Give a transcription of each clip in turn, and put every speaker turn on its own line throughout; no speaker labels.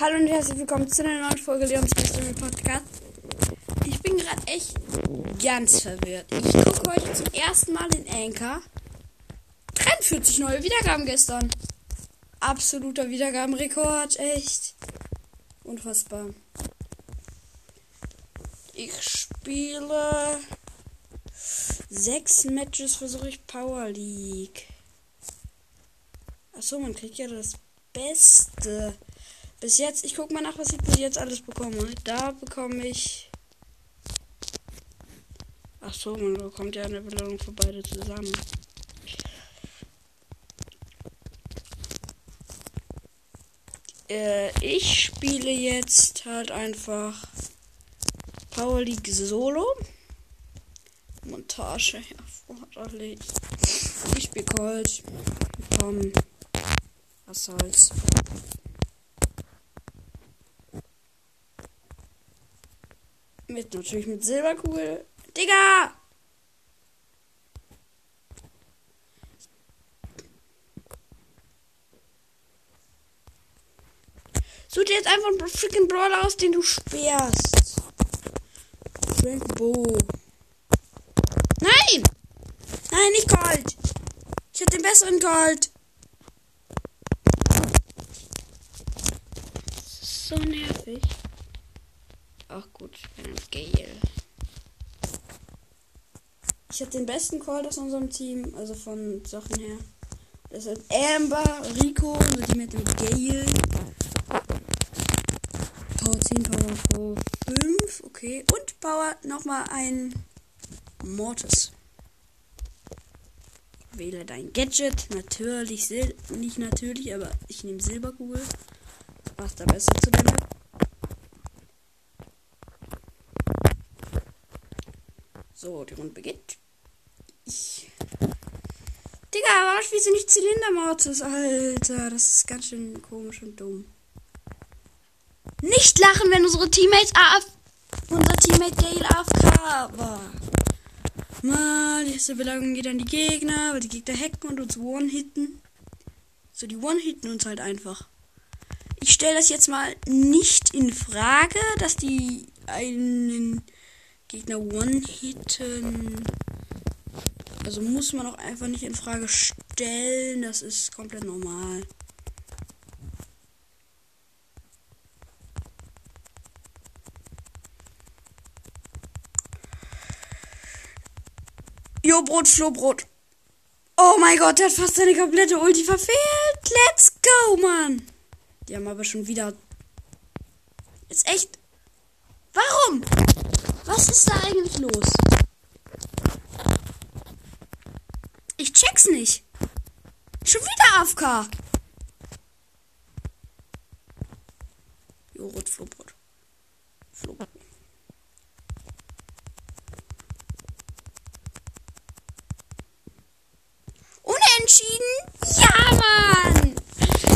Hallo und herzlich willkommen zu einer neuen Folge Leons Mystery Podcast. Ich bin gerade echt ganz verwirrt. Ich gucke heute zum ersten Mal in Anchor. 43 neue Wiedergaben gestern. Absoluter Wiedergabenrekord, echt. Unfassbar. Ich spiele sechs Matches, versuche ich Power League. Achso, man kriegt ja das Beste. Bis jetzt, ich guck mal nach, was ich bis jetzt alles bekomme. Da bekomme ich. Ach so, man bekommt ja eine Belohnung für beide zusammen. Äh, ich spiele jetzt halt einfach Power League Solo. Montage erforderlich. Ich spiele Cold. Komm. Was soll's. Mit natürlich mit Silberkugel. Digga! Such dir jetzt einfach einen freaking Brawler aus, den du sperrst. Frank Bo. Nein! Nein, nicht Gold! Ich hätte den besseren Gold. So nervig. Ach gut, ein Gale. Ich habe den besten Call aus unserem Team, also von Sachen her. Das ist Amber, Rico, also die mit dem Gale. Power 10, Power 5, okay. Und Power nochmal ein Mortis. Wähle dein Gadget. Natürlich, Sil nicht natürlich, aber ich nehme Silberkugel. Passt da besser zu der Map. So, die Runde beginnt. Ich. Digga, warum spielst du nicht Zylindermortis, Alter? Das ist ganz schön komisch und dumm. Nicht lachen, wenn unsere Teammates AF. Unser Teammate Gale AFK war. Mal, die erste Belagerung geht an die Gegner, weil die Gegner hacken und uns one-hitten. So, die one-hitten uns halt einfach. Ich stelle das jetzt mal nicht in Frage, dass die einen Gegner one-hitten. Also muss man auch einfach nicht in Frage stellen. Das ist komplett normal. Jo, Brot, Flohbrot. Oh mein Gott, der hat fast seine komplette Ulti verfehlt. Let's go, Mann. Die haben aber schon wieder. Ist echt. Warum? Was ist da eigentlich los? Ich check's nicht. Schon wieder AFK. Joghurt, Flohbrot. Flohbrot. Unentschieden? Ja, Mann!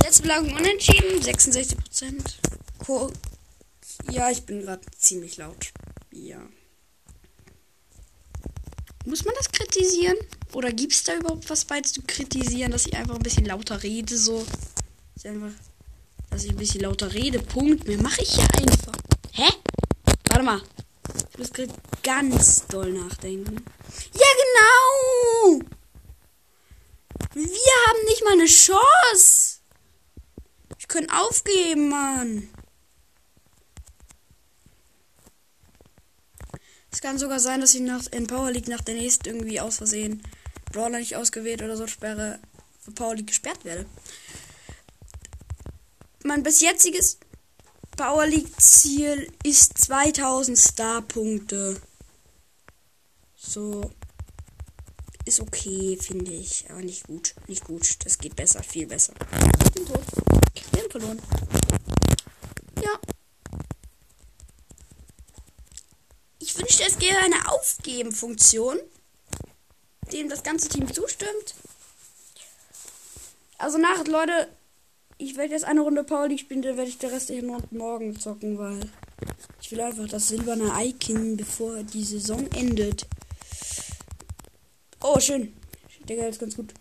Letzte Belagerung unentschieden. 66 Prozent. Ja, ich bin gerade ziemlich laut. Ja. Muss man das kritisieren? Oder gibt es da überhaupt was bei zu kritisieren, dass ich einfach ein bisschen lauter rede? So. Dass ich, einfach, dass ich ein bisschen lauter rede. Punkt. Mehr mache ich ja einfach. Hä? Warte mal. Ich muss gerade ganz doll nachdenken. Ja, genau! Wir haben nicht mal eine Chance. Ich könnte aufgeben, Mann. Es kann sogar sein, dass ich nach, in Power League nach der nächsten irgendwie aus Versehen Brawler nicht ausgewählt oder so sperre, für Power League gesperrt werde. Mein bis jetziges Power League Ziel ist 2000 Star-Punkte. So. Ist okay, finde ich. Aber nicht gut. Nicht gut. Das geht besser. Viel besser. Ich bin tot. Wir haben verloren. Ja. Ich wünschte, es gäbe eine Aufgeben-Funktion, dem das ganze Team zustimmt. Also nach, Leute, ich werde jetzt eine Runde League spielen, dann werde ich der restlichen Runde morgen zocken, weil ich will einfach das silberne Icon, bevor die Saison endet. Oh, schön. Der Geld ist ganz gut.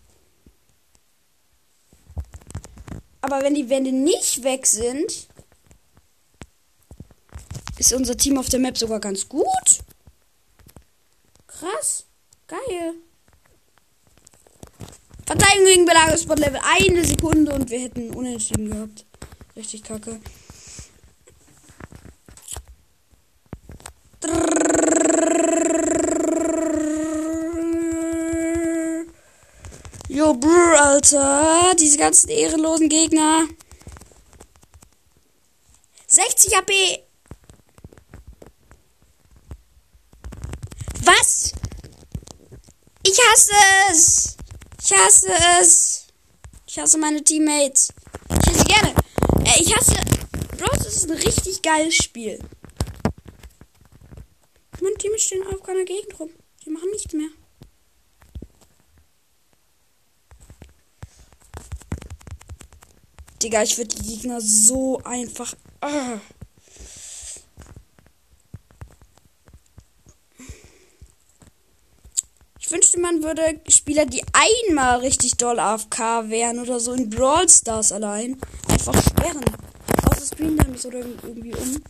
Aber wenn die Wände nicht weg sind, ist unser Team auf der Map sogar ganz gut. Geil. Verteidigung gegen Belagerungssport Level eine Sekunde und wir hätten unentschieden gehabt. Richtig kacke. Jo, brr, Alter. Diese ganzen ehrenlosen Gegner. 60 AP. Was? Ich hasse es. Ich hasse es. Ich hasse meine Teammates. Ich hasse gerne. Äh, ich hasse. Bros ist ein richtig geiles Spiel. Meine Teammates stehen auf keiner Gegend rum. Die machen nichts mehr. Digga, ich würde die Gegner so einfach. Ah. Ich wünschte, man würde Spieler, die einmal richtig doll AFK wären oder so in Brawl Stars allein, einfach sperren. Außer Screen Time oder irgendwie um.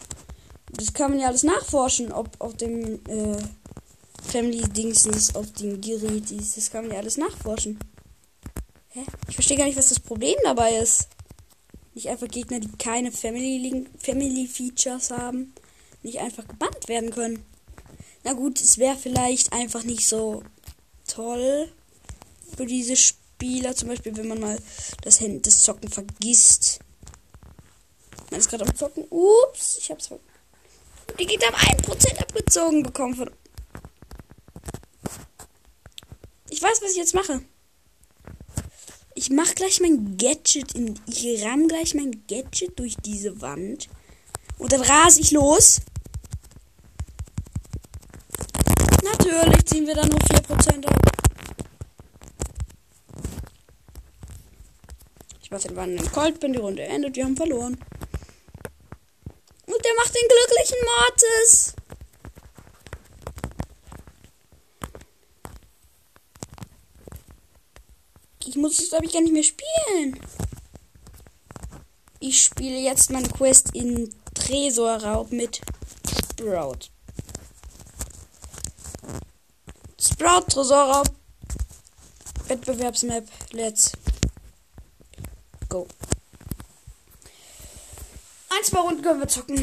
Das kann man ja alles nachforschen, ob auf dem äh, Family Dingsens, auf dem Gerät ist. Das kann man ja alles nachforschen. Hä? Ich verstehe gar nicht, was das Problem dabei ist. Nicht einfach Gegner, die keine Family, Family Features haben, nicht einfach gebannt werden können. Na gut, es wäre vielleicht einfach nicht so toll für diese Spieler. Zum Beispiel, wenn man mal das, das Zocken vergisst. Man ist gerade am Zocken. Ups, ich hab's ver Die Gegner haben 1% abgezogen bekommen von. Ich weiß, was ich jetzt mache. Ich mach gleich mein Gadget in. Ich ramm gleich mein Gadget durch diese Wand. Und dann rase ich los. Natürlich ziehen wir dann nur 4% ab. Ich mache den wandelnden Colt, bin die Runde endet, wir haben verloren. Und der macht den glücklichen Mortis. Ich muss es, glaube ich, gar nicht mehr spielen. Ich spiele jetzt meine Quest in Tresorraub mit Sprout. Sprout Tresorraub. Wettbewerbsmap. Let's go. Ein, zwei Runden können wir zocken.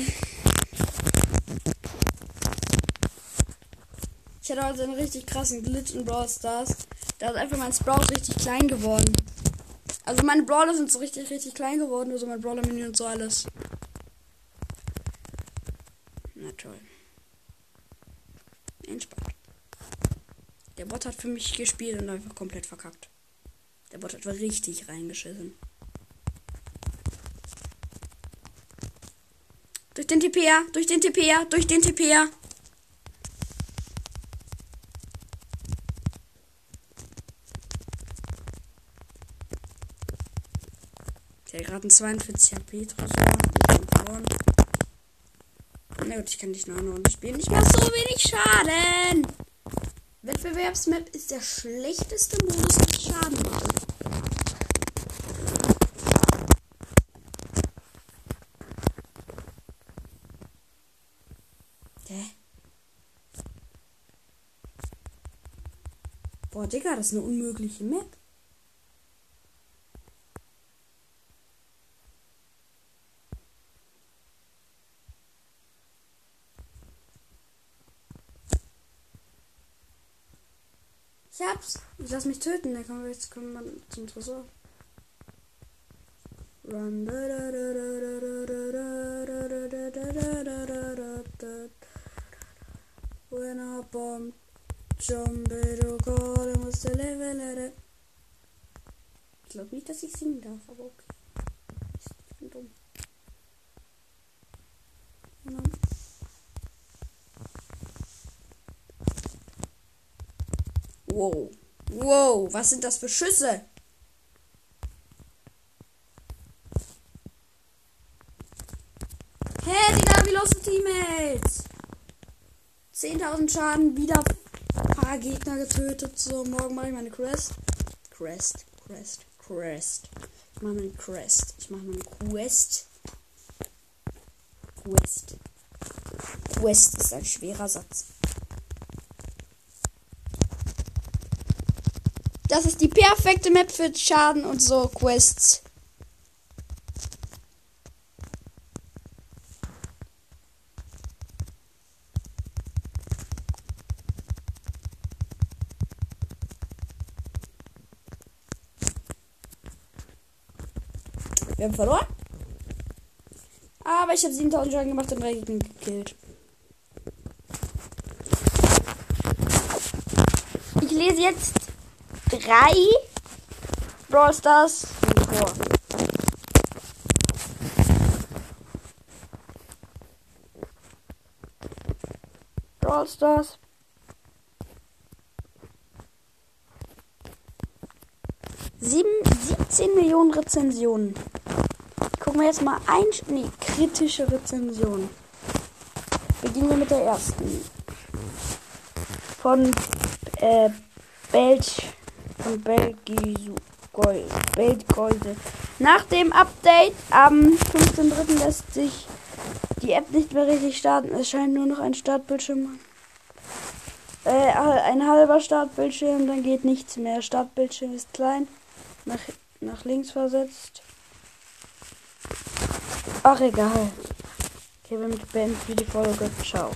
Ich hatte also einen richtig krassen Glitch in Brawl Stars. Da ist einfach mein Sprout richtig klein geworden. Also meine Brawler sind so richtig, richtig klein geworden. Also mein Brawler-Menü und so alles. Na toll. Entspannt. Der Bot hat für mich gespielt und einfach komplett verkackt. Der Bot hat richtig reingeschissen. Durch den TPR, durch den TPR, durch den TPR. Der hat gerade einen 42 HP draus verloren. Na gut, ich kann dich noch Runde spielen. Ich mach so wenig Schaden. Wettbewerbsmap ist der schlechteste Modus, was Schaden macht. Hä? Boah, Digga, das ist eine unmögliche Map. Ich hab's. Ich lass mich töten. Dann kommen wir jetzt kommen wir zum Tresor. Run. When I bomb jump to call I must live Ich glaube nicht, dass ich singen darf, aber okay. Ich bin dumm. Genau. Wow. Wow, was sind das für Schüsse? Hey, Digga, wie los Teammates? 10.000 Schaden, wieder ein paar Gegner getötet. So, morgen mache ich meine Crest. Crest, Crest, Crest. Ich mache meine Crest. Ich mache meine Quest. Quest. Quest ist ein schwerer Satz. Das ist die perfekte Map für Schaden und so Quests. Wir haben verloren. Aber ich habe 7000 Schaden gemacht und drei Gegner gekillt. Ich lese jetzt drei Brawl Stars vor. Brawl Stars. Sieben, 17 Millionen Rezensionen. Gucken wir jetzt mal ein. Nee, kritische Rezension. Beginnen wir mit der ersten. Von äh, Belch. Belgisu. Belgolde. Nach dem Update am 15.03. lässt sich die App nicht mehr richtig starten. Es scheint nur noch ein Startbildschirm. Äh, ein halber Startbildschirm, dann geht nichts mehr. Startbildschirm ist klein. Nach, nach links versetzt. Ach, egal. Okay, wir beenden die Folge. Ciao.